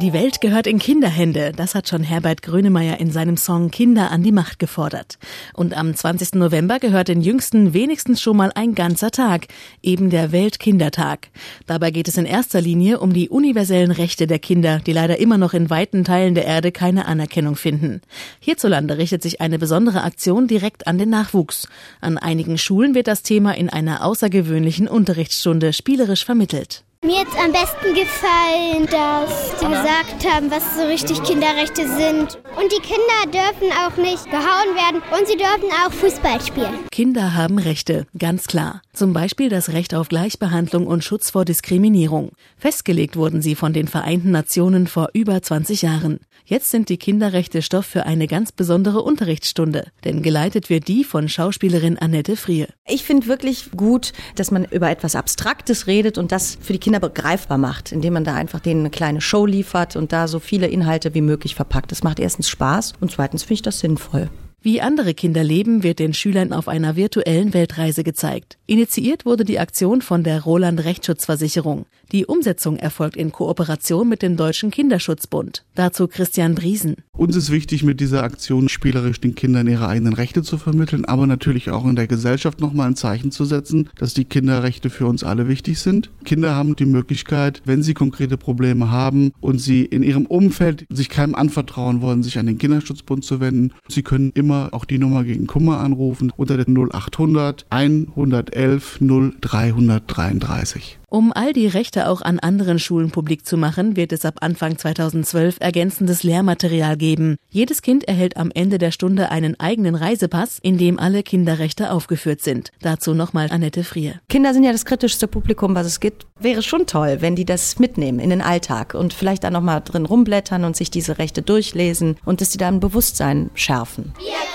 Die Welt gehört in Kinderhände. Das hat schon Herbert Grönemeyer in seinem Song Kinder an die Macht gefordert. Und am 20. November gehört den Jüngsten wenigstens schon mal ein ganzer Tag, eben der Weltkindertag. Dabei geht es in erster Linie um die universellen Rechte der Kinder, die leider immer noch in weiten Teilen der Erde keine Anerkennung finden. Hierzulande richtet sich eine besondere Aktion direkt an den Nachwuchs. An einigen Schulen wird das Thema in einer außergewöhnlichen Unterrichtsstunde spielerisch vermittelt. Mir hat am besten gefallen, dass sie gesagt haben, was so richtig Kinderrechte sind. Und die Kinder dürfen auch nicht gehauen werden und sie dürfen auch Fußball spielen. Kinder haben Rechte, ganz klar. Zum Beispiel das Recht auf Gleichbehandlung und Schutz vor Diskriminierung. Festgelegt wurden sie von den Vereinten Nationen vor über 20 Jahren. Jetzt sind die Kinderrechte Stoff für eine ganz besondere Unterrichtsstunde, denn geleitet wird die von Schauspielerin Annette Frie. Ich finde wirklich gut, dass man über etwas Abstraktes redet und das für die Kinder begreifbar macht, indem man da einfach denen eine kleine Show liefert und da so viele Inhalte wie möglich verpackt. Das macht erstens Spaß und zweitens finde ich das sinnvoll. Wie andere Kinder leben, wird den Schülern auf einer virtuellen Weltreise gezeigt. Initiiert wurde die Aktion von der Roland Rechtsschutzversicherung. Die Umsetzung erfolgt in Kooperation mit dem Deutschen Kinderschutzbund. Dazu Christian Briesen. Uns ist wichtig, mit dieser Aktion spielerisch den Kindern ihre eigenen Rechte zu vermitteln, aber natürlich auch in der Gesellschaft nochmal ein Zeichen zu setzen, dass die Kinderrechte für uns alle wichtig sind. Kinder haben die Möglichkeit, wenn sie konkrete Probleme haben und sie in ihrem Umfeld sich keinem anvertrauen wollen, sich an den Kinderschutzbund zu wenden. Sie können immer auch die Nummer gegen Kummer anrufen unter der 0800 111 0333. Um all die Rechte auch an anderen Schulen publik zu machen, wird es ab Anfang 2012 ergänzendes Lehrmaterial geben. Jedes Kind erhält am Ende der Stunde einen eigenen Reisepass, in dem alle Kinderrechte aufgeführt sind. Dazu nochmal Annette Frier. Kinder sind ja das kritischste Publikum, was es gibt. Wäre schon toll, wenn die das mitnehmen in den Alltag und vielleicht da nochmal drin rumblättern und sich diese Rechte durchlesen und dass sie da ein Bewusstsein schärfen. Wir